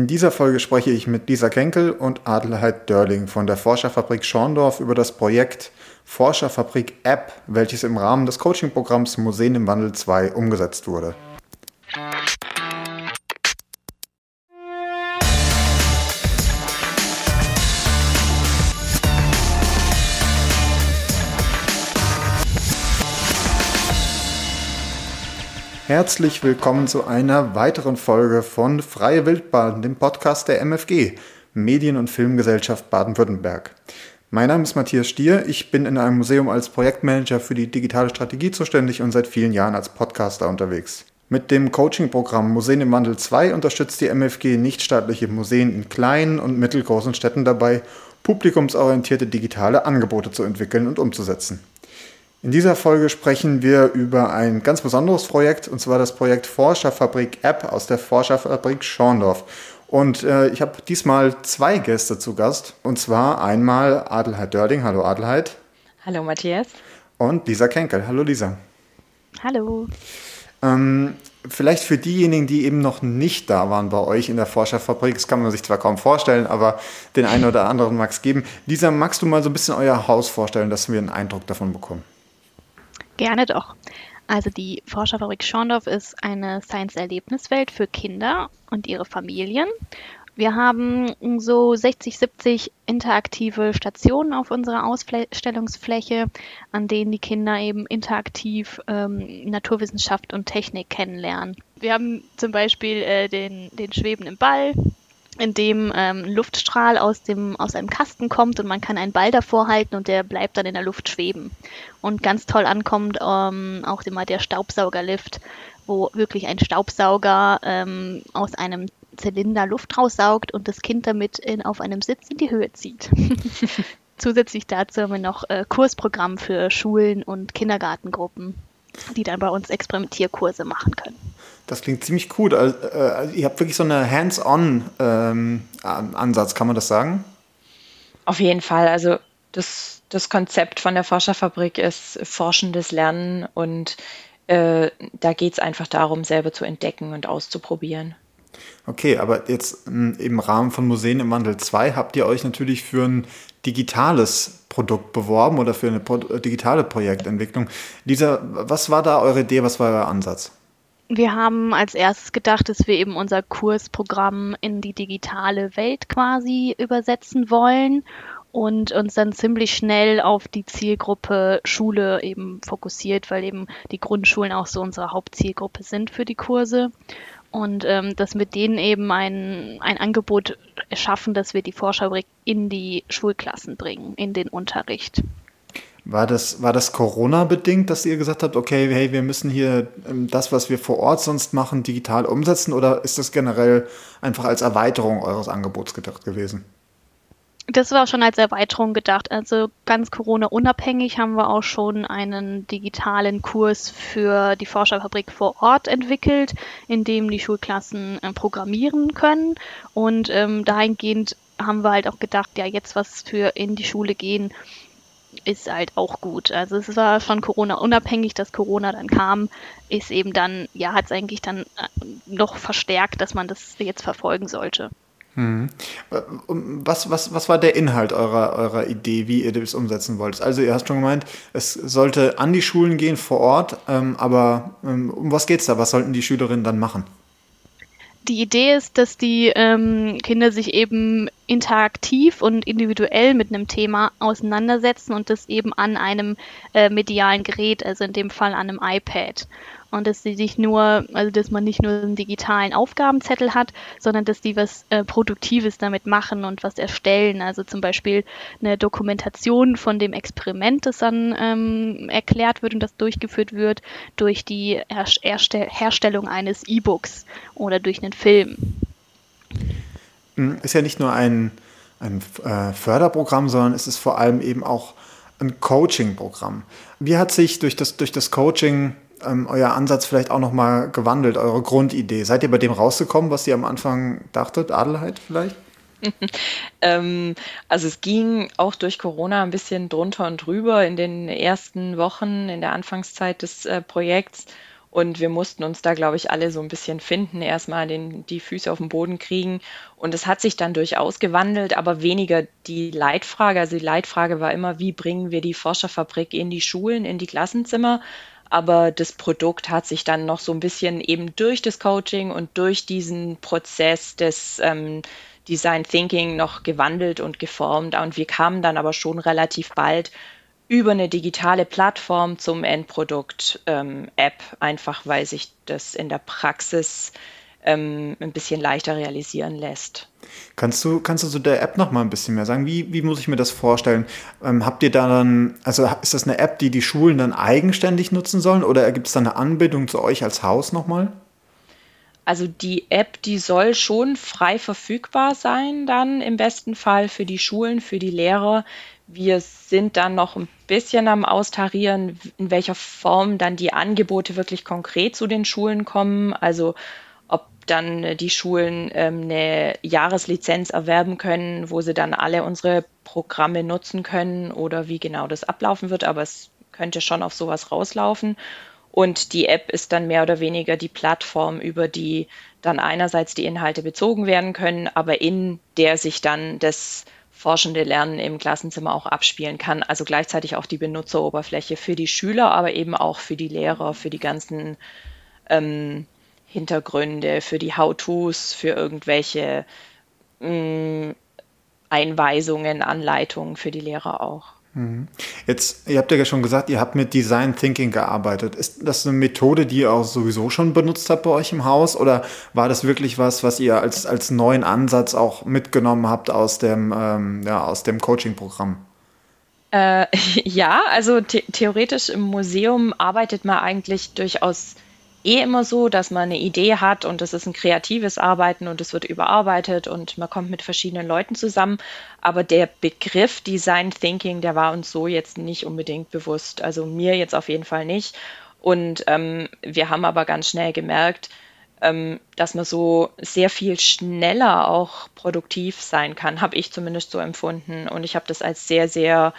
In dieser Folge spreche ich mit Lisa Kenkel und Adelheid Dörling von der Forscherfabrik Schorndorf über das Projekt Forscherfabrik App, welches im Rahmen des Coachingprogramms Museen im Wandel 2 umgesetzt wurde. Herzlich willkommen zu einer weiteren Folge von Freie Wildbahn, dem Podcast der MFG, Medien- und Filmgesellschaft Baden-Württemberg. Mein Name ist Matthias Stier, ich bin in einem Museum als Projektmanager für die digitale Strategie zuständig und seit vielen Jahren als Podcaster unterwegs. Mit dem Coaching-Programm Museen im Wandel 2 unterstützt die MFG nichtstaatliche Museen in kleinen und mittelgroßen Städten dabei, publikumsorientierte digitale Angebote zu entwickeln und umzusetzen. In dieser Folge sprechen wir über ein ganz besonderes Projekt, und zwar das Projekt Forscherfabrik App aus der Forscherfabrik Schorndorf. Und äh, ich habe diesmal zwei Gäste zu Gast, und zwar einmal Adelheid Dörling. Hallo Adelheid. Hallo Matthias. Und Lisa Kenkel. Hallo Lisa. Hallo. Ähm, vielleicht für diejenigen, die eben noch nicht da waren bei euch in der Forscherfabrik, das kann man sich zwar kaum vorstellen, aber den einen oder anderen mag es geben. Lisa, magst du mal so ein bisschen euer Haus vorstellen, dass wir einen Eindruck davon bekommen? Gerne doch. Also die Forscherfabrik Schorndorf ist eine Science-Erlebniswelt für Kinder und ihre Familien. Wir haben so 60, 70 interaktive Stationen auf unserer Ausstellungsfläche, an denen die Kinder eben interaktiv ähm, Naturwissenschaft und Technik kennenlernen. Wir haben zum Beispiel äh, den, den schwebenden Ball, in dem ähm, Luftstrahl aus, dem, aus einem Kasten kommt und man kann einen Ball davor halten und der bleibt dann in der Luft schweben. Und ganz toll ankommt ähm, auch immer der Staubsaugerlift, wo wirklich ein Staubsauger ähm, aus einem Zylinder Luft raussaugt und das Kind damit in, auf einem Sitz in die Höhe zieht. Zusätzlich dazu haben wir noch äh, Kursprogramm für Schulen und Kindergartengruppen, die dann bei uns Experimentierkurse machen können. Das klingt ziemlich gut. Also, äh, ihr habt wirklich so einen Hands-on-Ansatz, ähm, kann man das sagen? Auf jeden Fall. Also das, das Konzept von der Forscherfabrik ist forschendes Lernen und äh, da geht es einfach darum, selber zu entdecken und auszuprobieren. Okay, aber jetzt hm, im Rahmen von Museen im Wandel 2 habt ihr euch natürlich für ein digitales Produkt beworben oder für eine digitale Projektentwicklung. Lisa, was war da eure Idee, was war euer Ansatz? Wir haben als erstes gedacht, dass wir eben unser Kursprogramm in die digitale Welt quasi übersetzen wollen und uns dann ziemlich schnell auf die Zielgruppe Schule eben fokussiert, weil eben die Grundschulen auch so unsere Hauptzielgruppe sind für die Kurse. Und ähm, dass mit denen eben ein, ein Angebot schaffen, dass wir die Forscherfabrik in die Schulklassen bringen, in den Unterricht. War das, war das Corona-bedingt, dass ihr gesagt habt, okay, hey, wir müssen hier ähm, das, was wir vor Ort sonst machen, digital umsetzen? Oder ist das generell einfach als Erweiterung eures Angebots gedacht gewesen? Das war schon als Erweiterung gedacht. Also ganz Corona-unabhängig haben wir auch schon einen digitalen Kurs für die Forscherfabrik vor Ort entwickelt, in dem die Schulklassen äh, programmieren können. Und ähm, dahingehend haben wir halt auch gedacht, ja, jetzt was für in die Schule gehen, ist halt auch gut. Also es war schon Corona unabhängig, dass Corona dann kam, ist eben dann, ja, hat es eigentlich dann äh, noch verstärkt, dass man das jetzt verfolgen sollte. Hm. Was, was, was war der Inhalt eurer, eurer Idee, wie ihr das umsetzen wolltet? Also ihr hast schon gemeint, es sollte an die Schulen gehen vor Ort, ähm, aber ähm, um was geht es da? Was sollten die Schülerinnen dann machen? die Idee ist, dass die ähm, Kinder sich eben interaktiv und individuell mit einem Thema auseinandersetzen und das eben an einem äh, medialen Gerät, also in dem Fall an einem iPad und dass sie sich nur, also dass man nicht nur einen digitalen Aufgabenzettel hat, sondern dass die was äh, Produktives damit machen und was erstellen. Also zum Beispiel eine Dokumentation von dem Experiment, das dann ähm, erklärt wird und das durchgeführt wird durch die Herstell Herstellung eines E-Books oder durch einen Film. Hm, ist ja nicht nur ein, ein äh, Förderprogramm, sondern es ist vor allem eben auch ein Coaching-Programm. Wie hat sich durch das, durch das Coaching ähm, euer Ansatz vielleicht auch nochmal gewandelt, eure Grundidee? Seid ihr bei dem rausgekommen, was ihr am Anfang dachtet? Adelheid vielleicht? ähm, also es ging auch durch Corona ein bisschen drunter und drüber in den ersten Wochen, in der Anfangszeit des äh, Projekts. Und wir mussten uns da, glaube ich, alle so ein bisschen finden, erstmal den, die Füße auf den Boden kriegen. Und es hat sich dann durchaus gewandelt, aber weniger die Leitfrage. Also die Leitfrage war immer, wie bringen wir die Forscherfabrik in die Schulen, in die Klassenzimmer? Aber das Produkt hat sich dann noch so ein bisschen eben durch das Coaching und durch diesen Prozess des ähm, Design Thinking noch gewandelt und geformt. Und wir kamen dann aber schon relativ bald über eine digitale Plattform zum Endprodukt ähm, App, einfach weil sich das in der Praxis ähm, ein bisschen leichter realisieren lässt. Kannst du, kannst du zu der App noch mal ein bisschen mehr sagen? Wie, wie muss ich mir das vorstellen? Ähm, habt ihr da dann, also ist das eine App, die die Schulen dann eigenständig nutzen sollen oder gibt es da eine Anbindung zu euch als Haus nochmal? Also die App, die soll schon frei verfügbar sein, dann im besten Fall für die Schulen, für die Lehrer. Wir sind dann noch ein bisschen am Austarieren, in welcher Form dann die Angebote wirklich konkret zu den Schulen kommen. Also ob dann die Schulen ähm, eine Jahreslizenz erwerben können, wo sie dann alle unsere Programme nutzen können oder wie genau das ablaufen wird. Aber es könnte schon auf sowas rauslaufen. Und die App ist dann mehr oder weniger die Plattform, über die dann einerseits die Inhalte bezogen werden können, aber in der sich dann das forschende Lernen im Klassenzimmer auch abspielen kann. Also gleichzeitig auch die Benutzeroberfläche für die Schüler, aber eben auch für die Lehrer, für die ganzen ähm, Hintergründe, für die How-Tos, für irgendwelche mh, mm, Einweisungen, Anleitungen für die Lehrer auch. Mhm. Jetzt, ihr habt ja schon gesagt, ihr habt mit Design Thinking gearbeitet. Ist das eine Methode, die ihr auch sowieso schon benutzt habt bei euch im Haus? Oder war das wirklich was, was ihr als, als neuen Ansatz auch mitgenommen habt aus dem, ähm, ja, dem Coaching-Programm? Äh, ja, also the theoretisch im Museum arbeitet man eigentlich durchaus eh immer so, dass man eine Idee hat und das ist ein kreatives Arbeiten und es wird überarbeitet und man kommt mit verschiedenen Leuten zusammen. Aber der Begriff Design Thinking, der war uns so jetzt nicht unbedingt bewusst. Also mir jetzt auf jeden Fall nicht. Und ähm, wir haben aber ganz schnell gemerkt, ähm, dass man so sehr viel schneller auch produktiv sein kann, habe ich zumindest so empfunden. Und ich habe das als sehr, sehr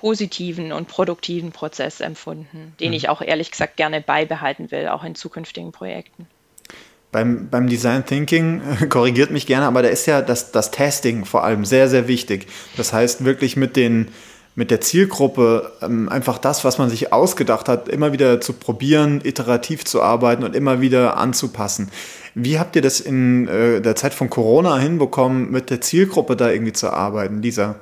positiven und produktiven Prozess empfunden, den mhm. ich auch ehrlich gesagt gerne beibehalten will, auch in zukünftigen Projekten. Beim, beim Design Thinking, korrigiert mich gerne, aber da ist ja das, das Testing vor allem sehr, sehr wichtig. Das heißt, wirklich mit, den, mit der Zielgruppe ähm, einfach das, was man sich ausgedacht hat, immer wieder zu probieren, iterativ zu arbeiten und immer wieder anzupassen. Wie habt ihr das in äh, der Zeit von Corona hinbekommen, mit der Zielgruppe da irgendwie zu arbeiten, Lisa?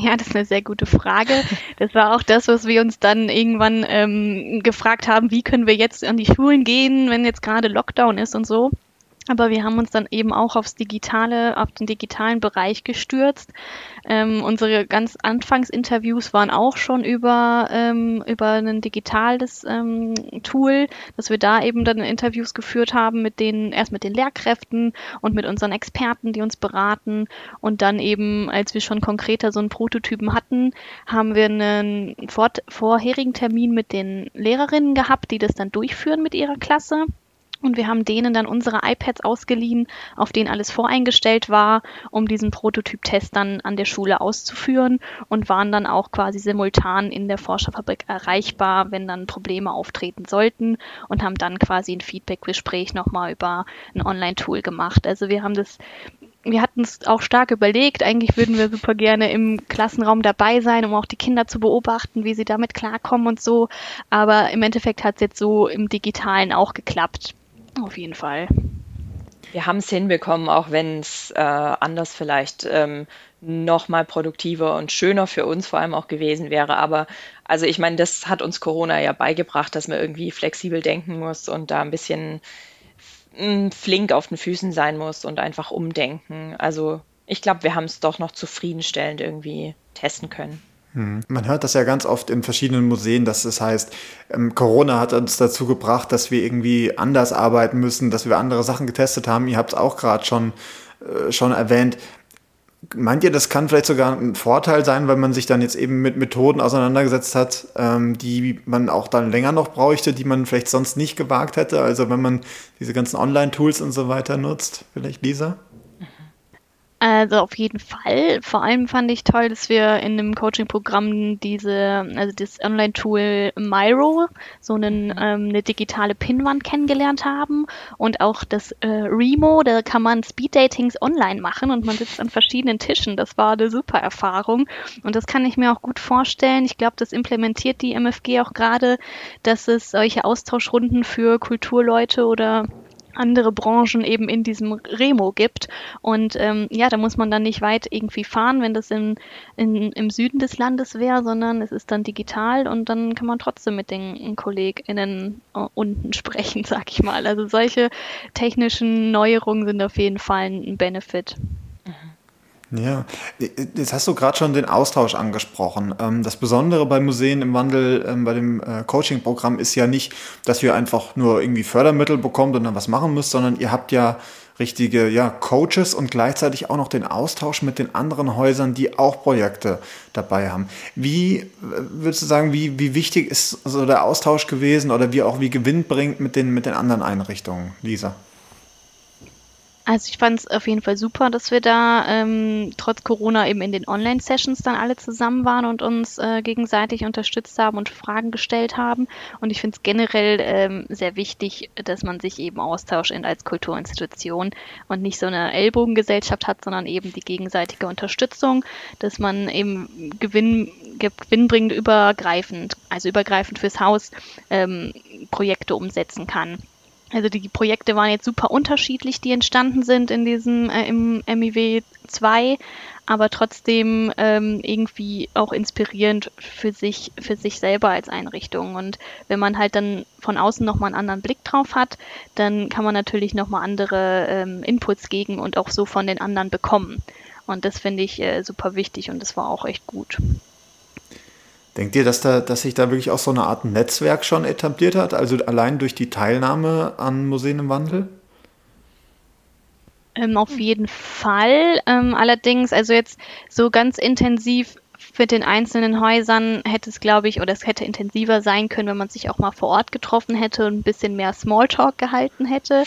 Ja, das ist eine sehr gute Frage. Das war auch das, was wir uns dann irgendwann ähm, gefragt haben, wie können wir jetzt an die Schulen gehen, wenn jetzt gerade Lockdown ist und so. Aber wir haben uns dann eben auch aufs Digitale, auf den digitalen Bereich gestürzt. Ähm, unsere ganz Anfangsinterviews waren auch schon über, ähm, über ein digitales ähm, Tool, dass wir da eben dann Interviews geführt haben mit den, erst mit den Lehrkräften und mit unseren Experten, die uns beraten. Und dann eben, als wir schon konkreter so einen Prototypen hatten, haben wir einen vor vorherigen Termin mit den Lehrerinnen gehabt, die das dann durchführen mit ihrer Klasse. Und wir haben denen dann unsere iPads ausgeliehen, auf denen alles voreingestellt war, um diesen Prototyp-Test dann an der Schule auszuführen und waren dann auch quasi simultan in der Forscherfabrik erreichbar, wenn dann Probleme auftreten sollten und haben dann quasi ein Feedback-Gespräch nochmal über ein Online-Tool gemacht. Also wir haben das wir hatten es auch stark überlegt. Eigentlich würden wir super gerne im Klassenraum dabei sein, um auch die Kinder zu beobachten, wie sie damit klarkommen und so. Aber im Endeffekt hat es jetzt so im Digitalen auch geklappt. Auf jeden Fall. Wir haben es hinbekommen, auch wenn es äh, anders vielleicht ähm, noch mal produktiver und schöner für uns vor allem auch gewesen wäre. Aber also ich meine, das hat uns Corona ja beigebracht, dass man irgendwie flexibel denken muss und da ein bisschen mh, mm, flink auf den Füßen sein muss und einfach umdenken. Also ich glaube, wir haben es doch noch zufriedenstellend irgendwie testen können. Hm. Man hört das ja ganz oft in verschiedenen Museen, dass es heißt, ähm, Corona hat uns dazu gebracht, dass wir irgendwie anders arbeiten müssen, dass wir andere Sachen getestet haben. Ihr habt es auch gerade schon, äh, schon erwähnt. Meint ihr, das kann vielleicht sogar ein Vorteil sein, weil man sich dann jetzt eben mit Methoden auseinandergesetzt hat, ähm, die man auch dann länger noch bräuchte, die man vielleicht sonst nicht gewagt hätte? Also wenn man diese ganzen Online-Tools und so weiter nutzt, vielleicht Lisa? Also auf jeden Fall. Vor allem fand ich toll, dass wir in dem Coaching-Programm diese, also das Online-Tool Miro, so einen, mhm. ähm, eine digitale Pinwand kennengelernt haben und auch das äh, Remo, da kann man Speed-Datings online machen und man sitzt an verschiedenen Tischen. Das war eine super Erfahrung und das kann ich mir auch gut vorstellen. Ich glaube, das implementiert die MFG auch gerade, dass es solche Austauschrunden für Kulturleute oder andere Branchen eben in diesem Remo gibt. Und ähm, ja, da muss man dann nicht weit irgendwie fahren, wenn das in, in, im Süden des Landes wäre, sondern es ist dann digital und dann kann man trotzdem mit den KollegInnen uh, unten sprechen, sag ich mal. Also solche technischen Neuerungen sind auf jeden Fall ein Benefit. Ja, jetzt hast du gerade schon den Austausch angesprochen. Ähm, das Besondere bei Museen im Wandel, ähm, bei dem äh, Coaching-Programm ist ja nicht, dass ihr einfach nur irgendwie Fördermittel bekommt und dann was machen müsst, sondern ihr habt ja richtige ja, Coaches und gleichzeitig auch noch den Austausch mit den anderen Häusern, die auch Projekte dabei haben. Wie äh, würdest du sagen, wie, wie wichtig ist so der Austausch gewesen oder wie auch wie gewinnbringend mit den, mit den anderen Einrichtungen, Lisa? Also ich fand es auf jeden Fall super, dass wir da ähm, trotz Corona eben in den Online-Sessions dann alle zusammen waren und uns äh, gegenseitig unterstützt haben und Fragen gestellt haben. Und ich finde es generell ähm, sehr wichtig, dass man sich eben austauscht als Kulturinstitution und nicht so eine Ellbogengesellschaft hat, sondern eben die gegenseitige Unterstützung, dass man eben Gewinn, gewinnbringend übergreifend, also übergreifend fürs Haus ähm, Projekte umsetzen kann. Also die Projekte waren jetzt super unterschiedlich, die entstanden sind in diesem äh, im MIW 2, aber trotzdem ähm, irgendwie auch inspirierend für sich für sich selber als Einrichtung. Und wenn man halt dann von außen nochmal einen anderen Blick drauf hat, dann kann man natürlich nochmal andere ähm, Inputs geben und auch so von den anderen bekommen. Und das finde ich äh, super wichtig und das war auch echt gut. Denkt ihr, dass, da, dass sich da wirklich auch so eine Art Netzwerk schon etabliert hat, also allein durch die Teilnahme an Museen im Wandel? Ähm, auf jeden Fall. Ähm, allerdings, also jetzt so ganz intensiv mit den einzelnen Häusern hätte es, glaube ich, oder es hätte intensiver sein können, wenn man sich auch mal vor Ort getroffen hätte und ein bisschen mehr Smalltalk gehalten hätte.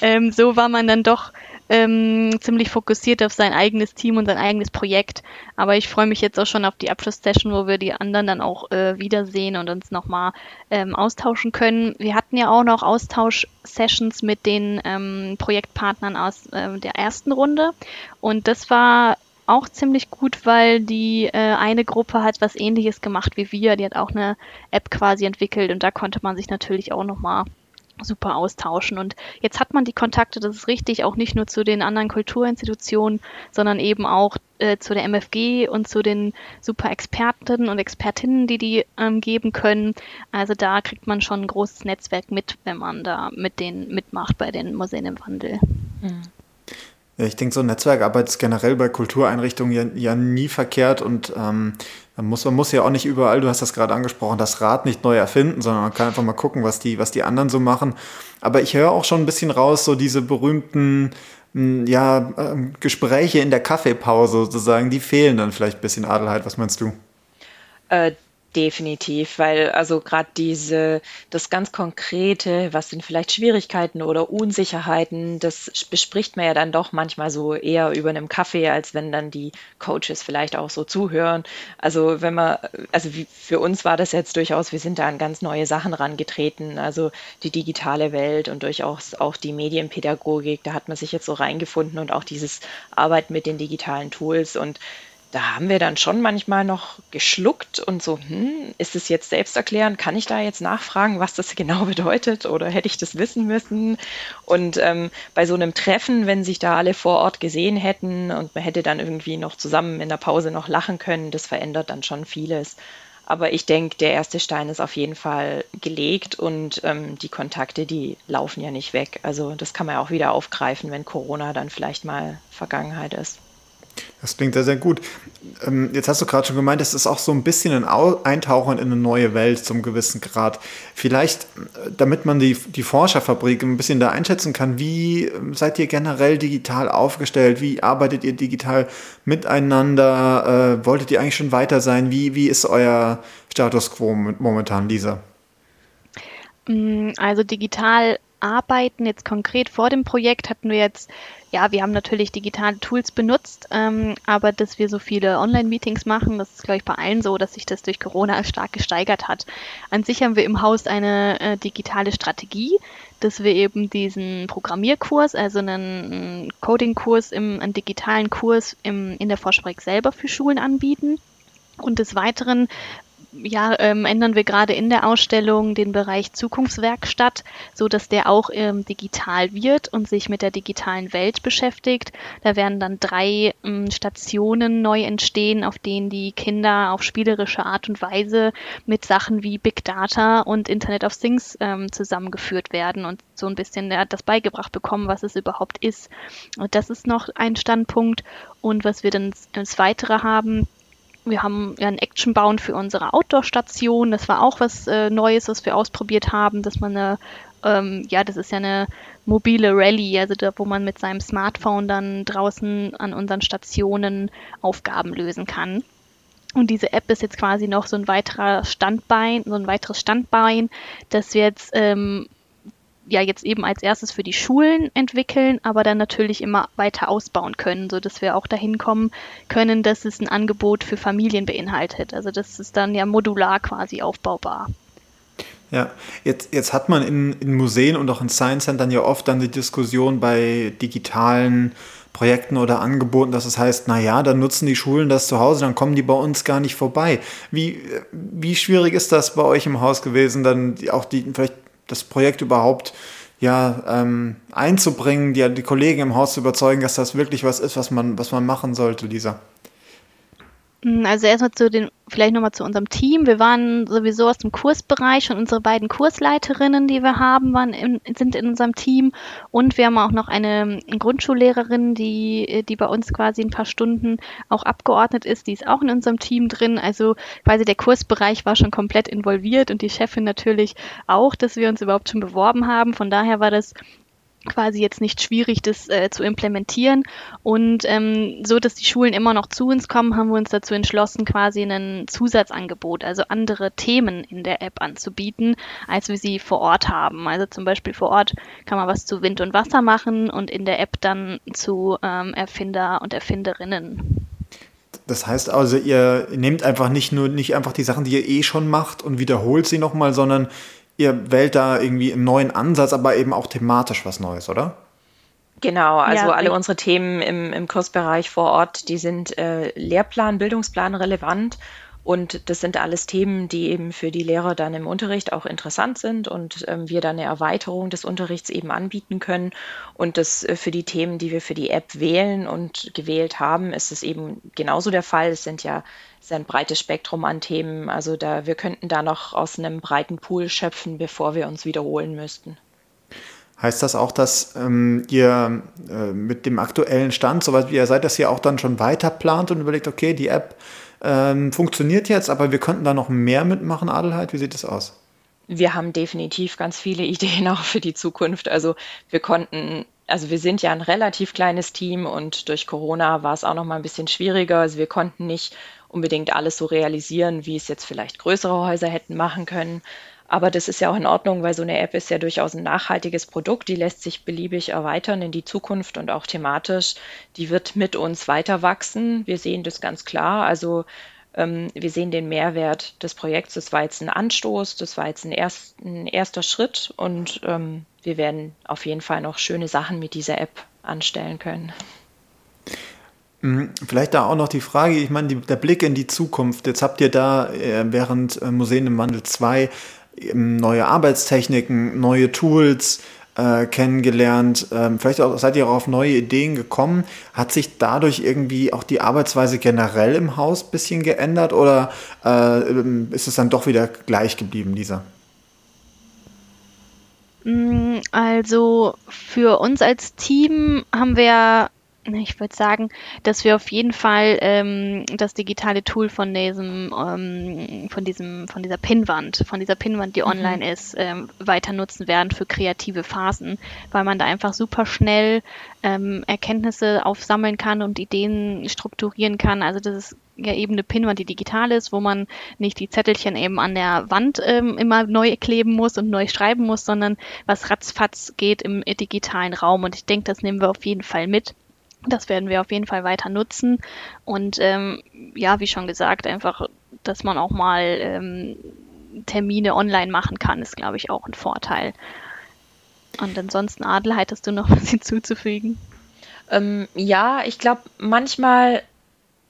Ähm, so war man dann doch ähm, ziemlich fokussiert auf sein eigenes Team und sein eigenes Projekt. Aber ich freue mich jetzt auch schon auf die Abschlusssession, wo wir die anderen dann auch äh, wiedersehen und uns nochmal ähm, austauschen können. Wir hatten ja auch noch Austausch-Sessions mit den ähm, Projektpartnern aus äh, der ersten Runde. Und das war auch ziemlich gut, weil die äh, eine Gruppe hat was ähnliches gemacht wie wir. Die hat auch eine App quasi entwickelt und da konnte man sich natürlich auch nochmal super austauschen. Und jetzt hat man die Kontakte, das ist richtig, auch nicht nur zu den anderen Kulturinstitutionen, sondern eben auch äh, zu der MFG und zu den super Experten und Expertinnen, die die ähm, geben können. Also da kriegt man schon ein großes Netzwerk mit, wenn man da mit denen mitmacht bei den Museen im Wandel. Mhm. Ja, ich denke, so Netzwerkarbeit ist generell bei Kultureinrichtungen ja, ja nie verkehrt und ähm, man, muss, man muss ja auch nicht überall, du hast das gerade angesprochen, das Rad nicht neu erfinden, sondern man kann einfach mal gucken, was die, was die anderen so machen. Aber ich höre auch schon ein bisschen raus, so diese berühmten hm, ja, ähm, Gespräche in der Kaffeepause sozusagen, die fehlen dann vielleicht ein bisschen Adelheid. Was meinst du? Äh, Definitiv, weil also gerade diese, das ganz Konkrete, was sind vielleicht Schwierigkeiten oder Unsicherheiten, das bespricht man ja dann doch manchmal so eher über einem Kaffee, als wenn dann die Coaches vielleicht auch so zuhören. Also wenn man, also wie, für uns war das jetzt durchaus, wir sind da an ganz neue Sachen rangetreten, also die digitale Welt und durchaus auch die Medienpädagogik, da hat man sich jetzt so reingefunden und auch dieses Arbeiten mit den digitalen Tools und da haben wir dann schon manchmal noch geschluckt und so, hm, ist es jetzt selbsterklärend? Kann ich da jetzt nachfragen, was das genau bedeutet oder hätte ich das wissen müssen? Und ähm, bei so einem Treffen, wenn sich da alle vor Ort gesehen hätten und man hätte dann irgendwie noch zusammen in der Pause noch lachen können, das verändert dann schon vieles. Aber ich denke, der erste Stein ist auf jeden Fall gelegt und ähm, die Kontakte, die laufen ja nicht weg. Also das kann man ja auch wieder aufgreifen, wenn Corona dann vielleicht mal Vergangenheit ist. Das klingt sehr, sehr gut. Ähm, jetzt hast du gerade schon gemeint, es ist auch so ein bisschen ein Eintauchen in eine neue Welt zum gewissen Grad. Vielleicht, äh, damit man die, die Forscherfabrik ein bisschen da einschätzen kann, wie ähm, seid ihr generell digital aufgestellt? Wie arbeitet ihr digital miteinander? Äh, wolltet ihr eigentlich schon weiter sein? Wie, wie ist euer Status quo momentan, Lisa? Mm, also digital arbeiten. Jetzt konkret vor dem Projekt hatten wir jetzt, ja, wir haben natürlich digitale Tools benutzt, ähm, aber dass wir so viele Online-Meetings machen, das ist, glaube ich, bei allen so, dass sich das durch Corona stark gesteigert hat. An sich haben wir im Haus eine äh, digitale Strategie, dass wir eben diesen Programmierkurs, also einen Coding-Kurs, einen digitalen Kurs im, in der Forschfabrik selber für Schulen anbieten. Und des Weiteren ja, ähm, ändern wir gerade in der Ausstellung den Bereich Zukunftswerkstatt, so dass der auch ähm, digital wird und sich mit der digitalen Welt beschäftigt. Da werden dann drei ähm, Stationen neu entstehen, auf denen die Kinder auf spielerische Art und Weise mit Sachen wie Big Data und Internet of Things ähm, zusammengeführt werden und so ein bisschen ja, das beigebracht bekommen, was es überhaupt ist. Und das ist noch ein Standpunkt. Und was wir dann als weitere haben, wir haben ja ein Action bauen für unsere Outdoor-Station. Das war auch was äh, Neues, was wir ausprobiert haben, dass man eine, ähm, ja, das ist ja eine mobile Rallye, also da, wo man mit seinem Smartphone dann draußen an unseren Stationen Aufgaben lösen kann. Und diese App ist jetzt quasi noch so ein weiterer Standbein, so ein weiteres Standbein, das wir jetzt ähm, ja jetzt eben als erstes für die Schulen entwickeln, aber dann natürlich immer weiter ausbauen können, so dass wir auch dahin kommen können, dass es ein Angebot für Familien beinhaltet. Also das ist dann ja modular quasi aufbaubar. Ja, jetzt, jetzt hat man in, in Museen und auch in Science Centern ja oft dann die Diskussion bei digitalen Projekten oder Angeboten, dass es heißt, na ja, dann nutzen die Schulen das zu Hause, dann kommen die bei uns gar nicht vorbei. Wie, wie schwierig ist das bei euch im Haus gewesen, dann auch die, vielleicht das Projekt überhaupt ja, ähm, einzubringen, die, die Kollegen im Haus zu überzeugen, dass das wirklich was ist, was man, was man machen sollte, Lisa? Hm, also erstmal zu den, vielleicht nochmal zu unserem Team. Wir waren sowieso aus dem Kursbereich und unsere beiden Kursleiterinnen, die wir haben, waren in, sind in unserem Team. Und wir haben auch noch eine Grundschullehrerin, die, die bei uns quasi ein paar Stunden auch abgeordnet ist. Die ist auch in unserem Team drin. Also quasi der Kursbereich war schon komplett involviert und die Chefin natürlich auch, dass wir uns überhaupt schon beworben haben. Von daher war das quasi jetzt nicht schwierig, das äh, zu implementieren. Und ähm, so, dass die Schulen immer noch zu uns kommen, haben wir uns dazu entschlossen, quasi ein Zusatzangebot, also andere Themen in der App anzubieten, als wir sie vor Ort haben. Also zum Beispiel vor Ort kann man was zu Wind und Wasser machen und in der App dann zu ähm, Erfinder und Erfinderinnen. Das heißt also, ihr nehmt einfach nicht nur nicht einfach die Sachen, die ihr eh schon macht und wiederholt sie nochmal, sondern ihr wählt da irgendwie einen neuen Ansatz, aber eben auch thematisch was Neues, oder? Genau, also ja, alle unsere Themen im, im Kursbereich vor Ort, die sind äh, Lehrplan, Bildungsplan relevant und das sind alles Themen, die eben für die Lehrer dann im Unterricht auch interessant sind und ähm, wir dann eine Erweiterung des Unterrichts eben anbieten können. Und das äh, für die Themen, die wir für die App wählen und gewählt haben, ist es eben genauso der Fall. Es sind ja ist ein breites Spektrum an Themen. Also da wir könnten da noch aus einem breiten Pool schöpfen, bevor wir uns wiederholen müssten. Heißt das auch, dass ähm, ihr äh, mit dem aktuellen Stand, soweit wie ihr seid, dass ihr auch dann schon weiter plant und überlegt, okay, die App ähm, funktioniert jetzt, aber wir könnten da noch mehr mitmachen, Adelheid. Wie sieht es aus? Wir haben definitiv ganz viele Ideen auch für die Zukunft. Also wir konnten, also wir sind ja ein relativ kleines Team und durch Corona war es auch noch mal ein bisschen schwieriger. Also wir konnten nicht unbedingt alles so realisieren, wie es jetzt vielleicht größere Häuser hätten machen können. Aber das ist ja auch in Ordnung, weil so eine App ist ja durchaus ein nachhaltiges Produkt. Die lässt sich beliebig erweitern in die Zukunft und auch thematisch. Die wird mit uns weiter wachsen. Wir sehen das ganz klar. Also ähm, wir sehen den Mehrwert des Projekts. Das war jetzt ein Anstoß, das war jetzt ein, erst, ein erster Schritt und ähm, wir werden auf jeden Fall noch schöne Sachen mit dieser App anstellen können. Mhm. Vielleicht da auch noch die Frage, ich meine, die, der Blick in die Zukunft. Jetzt habt ihr da äh, während äh, Museen im Wandel 2 ähm, neue Arbeitstechniken, neue Tools äh, kennengelernt. Ähm, vielleicht auch, seid ihr auch auf neue Ideen gekommen. Hat sich dadurch irgendwie auch die Arbeitsweise generell im Haus ein bisschen geändert oder äh, ähm, ist es dann doch wieder gleich geblieben, Lisa? Mm, also für uns als Team haben wir ich würde sagen, dass wir auf jeden Fall ähm, das digitale Tool von diesem, ähm, von diesem, von dieser Pinnwand, von dieser Pinnwand, die mhm. online ist, ähm, weiter nutzen werden für kreative Phasen, weil man da einfach super schnell ähm, Erkenntnisse aufsammeln kann und Ideen strukturieren kann. Also das ist ja eben eine Pinnwand, die digital ist, wo man nicht die Zettelchen eben an der Wand ähm, immer neu kleben muss und neu schreiben muss, sondern was ratzfatz geht im digitalen Raum. Und ich denke, das nehmen wir auf jeden Fall mit. Das werden wir auf jeden Fall weiter nutzen. Und ähm, ja, wie schon gesagt, einfach, dass man auch mal ähm, Termine online machen kann, ist, glaube ich, auch ein Vorteil. Und ansonsten, Adel, hättest du noch was hinzuzufügen? Ähm, ja, ich glaube, manchmal,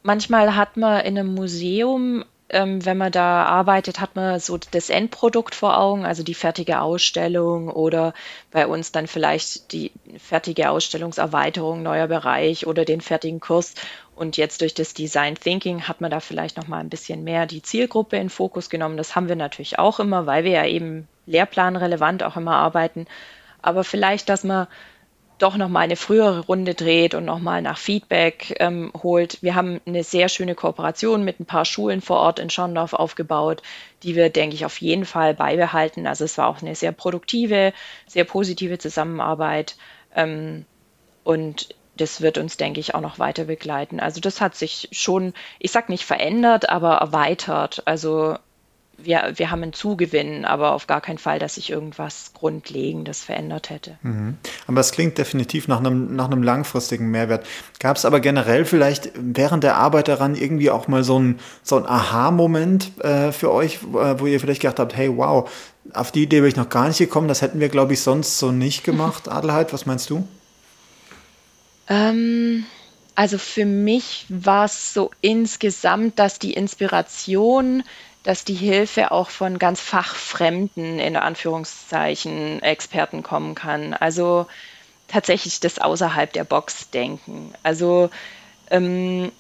manchmal hat man in einem Museum ähm, wenn man da arbeitet, hat man so das Endprodukt vor Augen, also die fertige Ausstellung oder bei uns dann vielleicht die fertige Ausstellungserweiterung, neuer Bereich oder den fertigen Kurs. Und jetzt durch das Design Thinking hat man da vielleicht noch mal ein bisschen mehr die Zielgruppe in Fokus genommen. Das haben wir natürlich auch immer, weil wir ja eben lehrplanrelevant auch immer arbeiten. Aber vielleicht, dass man doch mal eine frühere Runde dreht und noch mal nach Feedback ähm, holt. Wir haben eine sehr schöne Kooperation mit ein paar Schulen vor Ort in Schondorf aufgebaut, die wir, denke ich, auf jeden Fall beibehalten. Also es war auch eine sehr produktive, sehr positive Zusammenarbeit ähm, und das wird uns, denke ich, auch noch weiter begleiten. Also das hat sich schon, ich sag nicht verändert, aber erweitert. Also wir, wir haben einen Zugewinn, aber auf gar keinen Fall, dass sich irgendwas Grundlegendes verändert hätte. Mhm. Aber es klingt definitiv nach einem, nach einem langfristigen Mehrwert. Gab es aber generell vielleicht während der Arbeit daran irgendwie auch mal so ein, so ein Aha-Moment äh, für euch, äh, wo ihr vielleicht gedacht habt, hey, wow, auf die Idee bin ich noch gar nicht gekommen, das hätten wir, glaube ich, sonst so nicht gemacht. Adelheid, was meinst du? Ähm, also für mich war es so insgesamt, dass die Inspiration dass die Hilfe auch von ganz fachfremden, in Anführungszeichen, Experten kommen kann. Also tatsächlich das außerhalb der Box denken. Also ähm,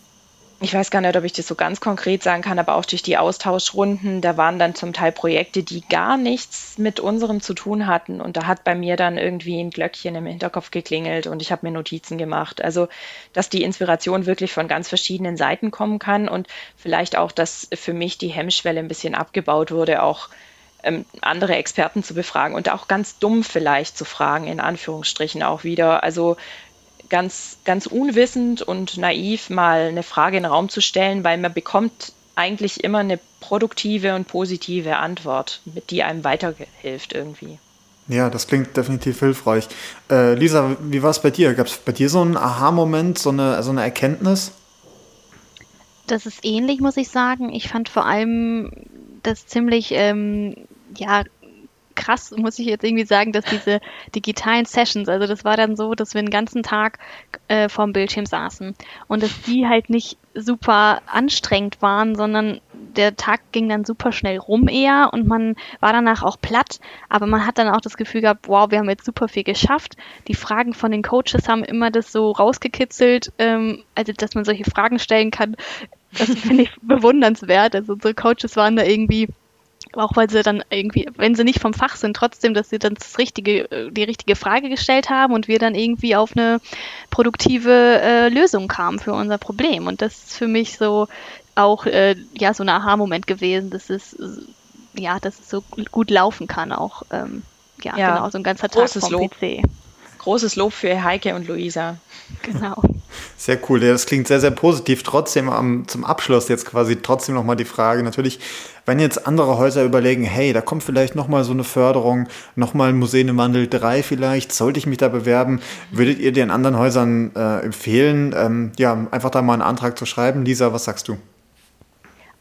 ich weiß gar nicht, ob ich das so ganz konkret sagen kann, aber auch durch die Austauschrunden, da waren dann zum Teil Projekte, die gar nichts mit unserem zu tun hatten. Und da hat bei mir dann irgendwie ein Glöckchen im Hinterkopf geklingelt und ich habe mir Notizen gemacht. Also, dass die Inspiration wirklich von ganz verschiedenen Seiten kommen kann und vielleicht auch, dass für mich die Hemmschwelle ein bisschen abgebaut wurde, auch ähm, andere Experten zu befragen und auch ganz dumm vielleicht zu fragen, in Anführungsstrichen auch wieder. Also ganz, ganz unwissend und naiv mal eine Frage in den Raum zu stellen, weil man bekommt eigentlich immer eine produktive und positive Antwort, mit die einem weiterhilft irgendwie. Ja, das klingt definitiv hilfreich. Äh, Lisa, wie war es bei dir? Gab es bei dir so einen Aha-Moment, so eine, so eine Erkenntnis? Das ist ähnlich, muss ich sagen. Ich fand vor allem das ziemlich ähm, ja, krass, muss ich jetzt irgendwie sagen, dass diese digitalen Sessions, also das war dann so, dass wir den ganzen Tag äh, vorm Bildschirm saßen und dass die halt nicht super anstrengend waren, sondern der Tag ging dann super schnell rum eher und man war danach auch platt, aber man hat dann auch das Gefühl gehabt, wow, wir haben jetzt super viel geschafft. Die Fragen von den Coaches haben immer das so rausgekitzelt, ähm, also dass man solche Fragen stellen kann. Das finde ich bewundernswert. Also unsere Coaches waren da irgendwie auch weil sie dann irgendwie, wenn sie nicht vom Fach sind, trotzdem, dass sie dann das richtige, äh, die richtige Frage gestellt haben und wir dann irgendwie auf eine produktive äh, Lösung kamen für unser Problem. Und das ist für mich so auch äh, ja so ein Aha-Moment gewesen, dass es ja, dass es so gut laufen kann auch. Ähm, ja, ja, genau, so ein ganzer Tag vom Lob. PC. Großes Lob für Heike und Luisa. Genau. Sehr cool. Das klingt sehr, sehr positiv. Trotzdem um, zum Abschluss jetzt quasi trotzdem nochmal die Frage. Natürlich, wenn jetzt andere Häuser überlegen, hey, da kommt vielleicht nochmal so eine Förderung, nochmal Museen im Wandel 3 vielleicht, sollte ich mich da bewerben, würdet ihr den anderen Häusern äh, empfehlen, ähm, ja, einfach da mal einen Antrag zu schreiben? Lisa, was sagst du?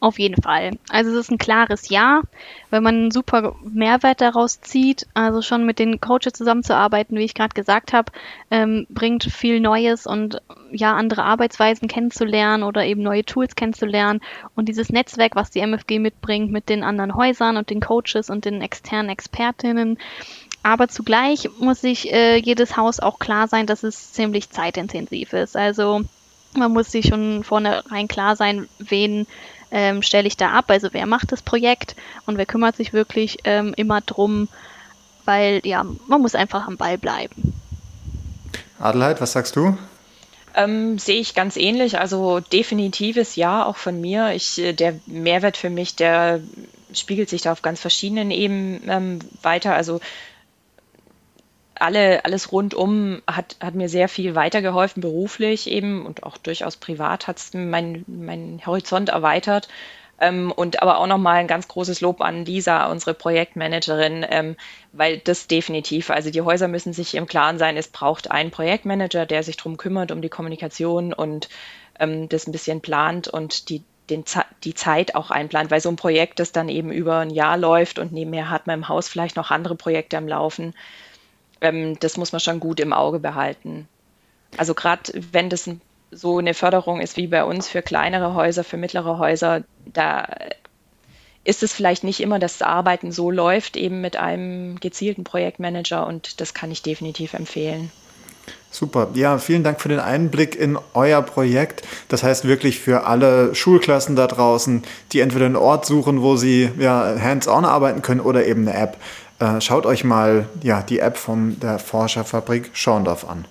Auf jeden Fall. Also es ist ein klares Ja, wenn man einen super Mehrwert daraus zieht. Also schon mit den Coaches zusammenzuarbeiten, wie ich gerade gesagt habe, ähm, bringt viel Neues und ja, andere Arbeitsweisen kennenzulernen oder eben neue Tools kennenzulernen. Und dieses Netzwerk, was die MFG mitbringt mit den anderen Häusern und den Coaches und den externen Expertinnen. Aber zugleich muss sich äh, jedes Haus auch klar sein, dass es ziemlich zeitintensiv ist. Also man muss sich schon vornherein klar sein, wen ähm, stelle ich da ab? Also wer macht das Projekt und wer kümmert sich wirklich ähm, immer drum? Weil ja, man muss einfach am Ball bleiben. Adelheid, was sagst du? Ähm, sehe ich ganz ähnlich. Also definitives Ja, auch von mir. Ich, äh, der Mehrwert für mich, der spiegelt sich da auf ganz verschiedenen Ebenen ähm, weiter. Also alle, alles rundum hat, hat mir sehr viel weitergeholfen, beruflich eben und auch durchaus privat hat es meinen mein Horizont erweitert. Ähm, und aber auch nochmal ein ganz großes Lob an Lisa, unsere Projektmanagerin, ähm, weil das definitiv, also die Häuser müssen sich im Klaren sein, es braucht einen Projektmanager, der sich darum kümmert, um die Kommunikation und ähm, das ein bisschen plant und die, den, die Zeit auch einplant, weil so ein Projekt, das dann eben über ein Jahr läuft und nebenher hat man im Haus vielleicht noch andere Projekte am Laufen, ähm, das muss man schon gut im Auge behalten. Also gerade wenn das so eine Förderung ist wie bei uns für kleinere Häuser, für mittlere Häuser, da ist es vielleicht nicht immer, dass das Arbeiten so läuft, eben mit einem gezielten Projektmanager und das kann ich definitiv empfehlen. Super. Ja, vielen Dank für den Einblick in euer Projekt. Das heißt wirklich für alle Schulklassen da draußen, die entweder einen Ort suchen, wo sie ja, hands-on arbeiten können oder eben eine App. Äh, schaut euch mal ja, die App von der Forscherfabrik Schorndorf an.